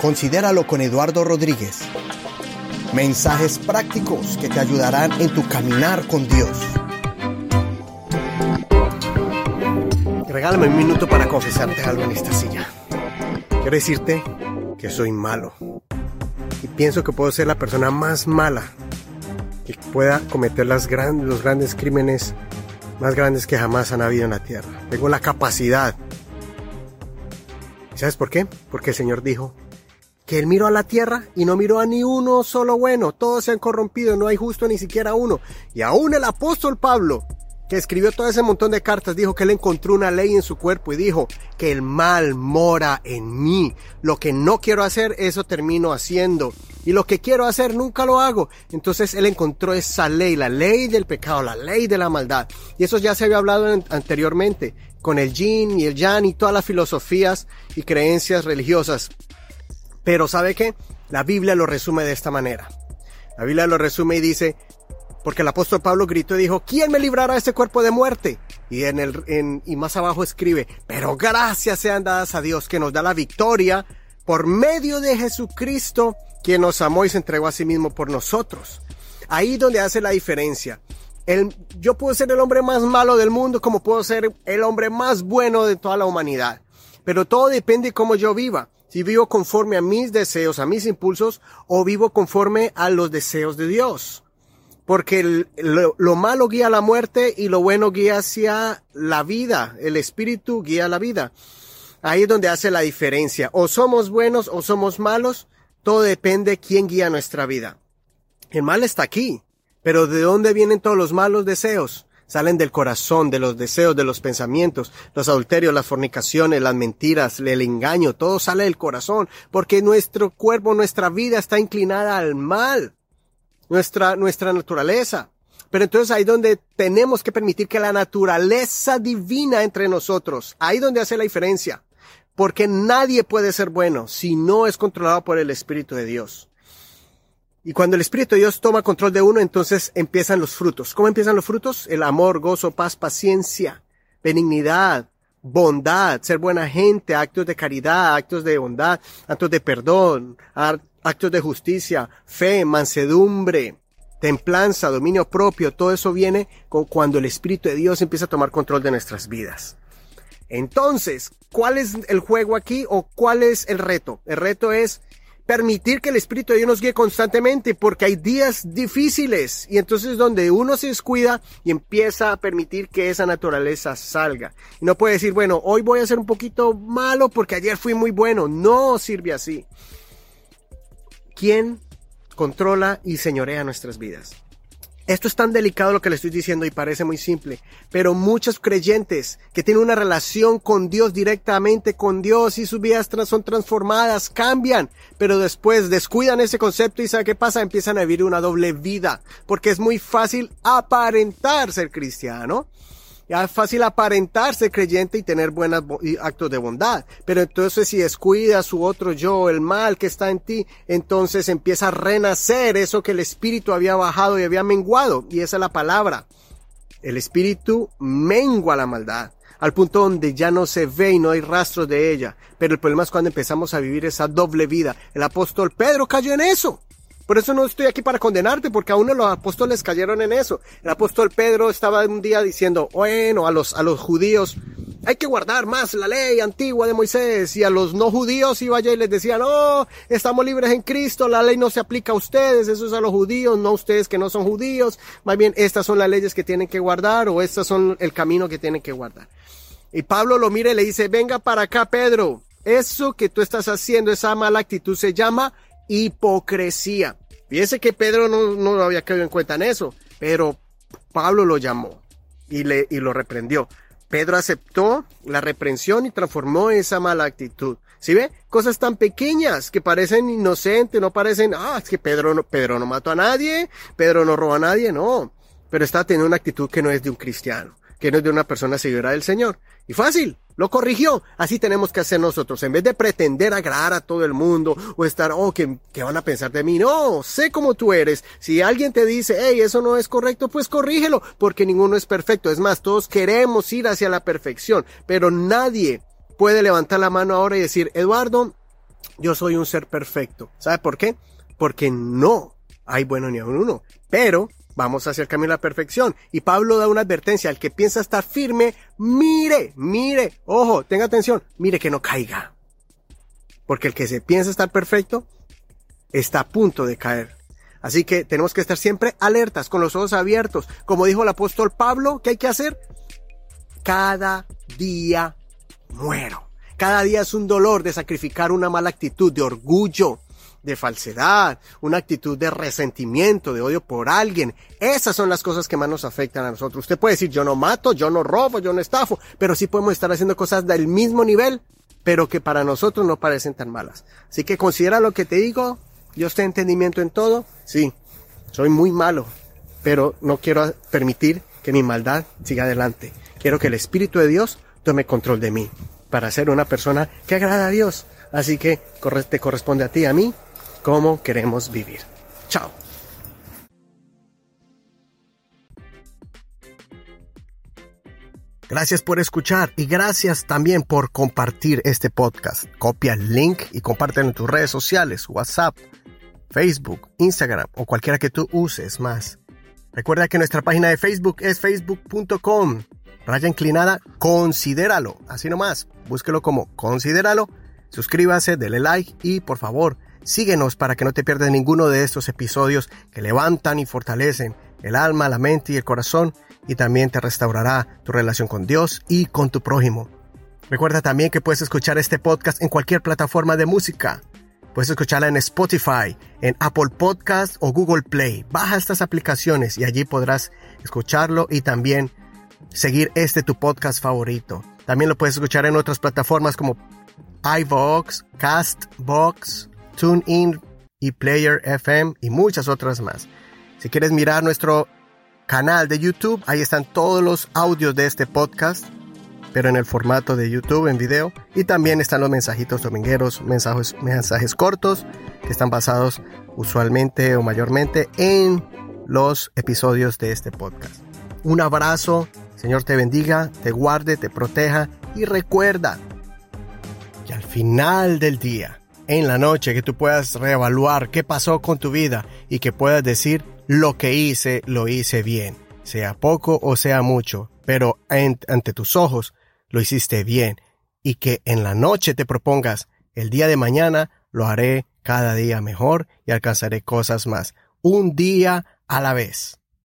Considéralo con Eduardo Rodríguez. Mensajes prácticos que te ayudarán en tu caminar con Dios. Regálame un minuto para confesarte algo en esta silla. Quiero decirte que soy malo. Y pienso que puedo ser la persona más mala que pueda cometer los grandes crímenes más grandes que jamás han habido en la tierra. Tengo la capacidad. ¿Sabes por qué? Porque el Señor dijo que Él miró a la tierra y no miró a ni uno solo bueno. Todos se han corrompido, no hay justo ni siquiera uno. Y aún el apóstol Pablo, que escribió todo ese montón de cartas, dijo que él encontró una ley en su cuerpo y dijo que el mal mora en mí. Lo que no quiero hacer, eso termino haciendo. Y lo que quiero hacer, nunca lo hago. Entonces él encontró esa ley, la ley del pecado, la ley de la maldad. Y eso ya se había hablado anteriormente con el yin y el yang y todas las filosofías y creencias religiosas. Pero ¿sabe qué? La Biblia lo resume de esta manera. La Biblia lo resume y dice, porque el apóstol Pablo gritó y dijo, ¿quién me librará de este cuerpo de muerte? Y en el, en, y más abajo escribe, pero gracias sean dadas a Dios que nos da la victoria por medio de Jesucristo, quien nos amó y se entregó a sí mismo por nosotros. Ahí donde hace la diferencia. El, yo puedo ser el hombre más malo del mundo como puedo ser el hombre más bueno de toda la humanidad. Pero todo depende de cómo yo viva. Si vivo conforme a mis deseos, a mis impulsos, o vivo conforme a los deseos de Dios porque lo, malo guía a la muerte y lo bueno guía hacia la vida, el espíritu guía la vida. Ahí es donde hace la diferencia. O somos buenos o somos malos, todo depende quién guía nuestra vida. El mal está aquí, pero ¿de dónde vienen todos los malos deseos? Salen del corazón, de los deseos, de los pensamientos, los adulterios, las fornicaciones, las mentiras, el engaño, todo sale del corazón, porque nuestro cuerpo, nuestra vida está inclinada al mal nuestra, nuestra naturaleza. Pero entonces ahí donde tenemos que permitir que la naturaleza divina entre nosotros, ahí donde hace la diferencia. Porque nadie puede ser bueno si no es controlado por el Espíritu de Dios. Y cuando el Espíritu de Dios toma control de uno, entonces empiezan los frutos. ¿Cómo empiezan los frutos? El amor, gozo, paz, paciencia, benignidad, bondad, ser buena gente, actos de caridad, actos de bondad, actos de perdón, actos de justicia, fe, mansedumbre, templanza, dominio propio, todo eso viene cuando el Espíritu de Dios empieza a tomar control de nuestras vidas. Entonces, ¿cuál es el juego aquí o cuál es el reto? El reto es permitir que el Espíritu de Dios nos guíe constantemente porque hay días difíciles y entonces donde uno se descuida y empieza a permitir que esa naturaleza salga. Y no puede decir, bueno, hoy voy a ser un poquito malo porque ayer fui muy bueno. No sirve así. ¿Quién controla y señorea nuestras vidas? Esto es tan delicado lo que le estoy diciendo y parece muy simple, pero muchos creyentes que tienen una relación con Dios directamente con Dios y sus vidas son transformadas, cambian, pero después descuidan ese concepto y ¿sabe qué pasa? Empiezan a vivir una doble vida, porque es muy fácil aparentar ser cristiano es fácil aparentarse creyente y tener buenos actos de bondad. Pero entonces si descuidas su otro yo, el mal que está en ti, entonces empieza a renacer eso que el espíritu había bajado y había menguado. Y esa es la palabra. El espíritu mengua la maldad al punto donde ya no se ve y no hay rastros de ella. Pero el problema es cuando empezamos a vivir esa doble vida. El apóstol Pedro cayó en eso. Por eso no estoy aquí para condenarte, porque aún los apóstoles cayeron en eso. El apóstol Pedro estaba un día diciendo, bueno, a los, a los judíos, hay que guardar más la ley antigua de Moisés. Y a los no judíos iba allá y les decía, no, estamos libres en Cristo, la ley no se aplica a ustedes, eso es a los judíos, no a ustedes que no son judíos. Más bien, estas son las leyes que tienen que guardar o estas son el camino que tienen que guardar. Y Pablo lo mira y le dice, venga para acá, Pedro. Eso que tú estás haciendo, esa mala actitud se llama hipocresía. Fíjese que Pedro no, no había caído en cuenta en eso, pero Pablo lo llamó y, le, y lo reprendió. Pedro aceptó la reprensión y transformó esa mala actitud. ¿Sí ve? Cosas tan pequeñas que parecen inocentes, no parecen, ah, es que Pedro no, Pedro no mató a nadie, Pedro no robó a nadie, no. Pero está teniendo una actitud que no es de un cristiano que no es de una persona seguidora del Señor. Y fácil, lo corrigió. Así tenemos que hacer nosotros. En vez de pretender agradar a todo el mundo o estar, oh, ¿qué, van a pensar de mí? No, sé cómo tú eres. Si alguien te dice, hey, eso no es correcto, pues corrígelo, porque ninguno es perfecto. Es más, todos queremos ir hacia la perfección, pero nadie puede levantar la mano ahora y decir, Eduardo, yo soy un ser perfecto. ¿Sabe por qué? Porque no hay bueno ni uno. Pero vamos hacia el camino de la perfección. Y Pablo da una advertencia al que piensa estar firme, mire, mire, ojo, tenga atención, mire que no caiga. Porque el que se piensa estar perfecto está a punto de caer. Así que tenemos que estar siempre alertas, con los ojos abiertos. Como dijo el apóstol Pablo, ¿qué hay que hacer? Cada día muero. Cada día es un dolor de sacrificar una mala actitud, de orgullo, de falsedad, una actitud de resentimiento, de odio por alguien. Esas son las cosas que más nos afectan a nosotros. Usted puede decir, yo no mato, yo no robo, yo no estafo, pero sí podemos estar haciendo cosas del mismo nivel, pero que para nosotros no parecen tan malas. Así que considera lo que te digo, Dios te entendimiento en todo. Sí, soy muy malo, pero no quiero permitir que mi maldad siga adelante. Quiero que el Espíritu de Dios tome control de mí para ser una persona que agrada a Dios. Así que te corresponde a ti, a mí, cómo queremos vivir. Chao. Gracias por escuchar y gracias también por compartir este podcast. Copia el link y compártelo en tus redes sociales, WhatsApp, Facebook, Instagram o cualquiera que tú uses más. Recuerda que nuestra página de Facebook es facebook.com. Raya inclinada, considéralo. Así nomás, búsquelo como considéralo. Suscríbase, dele like y por favor, Síguenos para que no te pierdas ninguno de estos episodios que levantan y fortalecen el alma, la mente y el corazón y también te restaurará tu relación con Dios y con tu prójimo. Recuerda también que puedes escuchar este podcast en cualquier plataforma de música. Puedes escucharla en Spotify, en Apple Podcast o Google Play. Baja estas aplicaciones y allí podrás escucharlo y también seguir este tu podcast favorito. También lo puedes escuchar en otras plataformas como iVoox, Castbox, TuneIn y Player FM y muchas otras más. Si quieres mirar nuestro canal de YouTube, ahí están todos los audios de este podcast, pero en el formato de YouTube en video. Y también están los mensajitos domingueros, mensajes, mensajes cortos que están basados usualmente o mayormente en los episodios de este podcast. Un abrazo, Señor te bendiga, te guarde, te proteja y recuerda que al final del día, en la noche, que tú puedas reevaluar qué pasó con tu vida y que puedas decir lo que hice, lo hice bien, sea poco o sea mucho, pero ante tus ojos lo hiciste bien y que en la noche te propongas el día de mañana lo haré cada día mejor y alcanzaré cosas más, un día a la vez.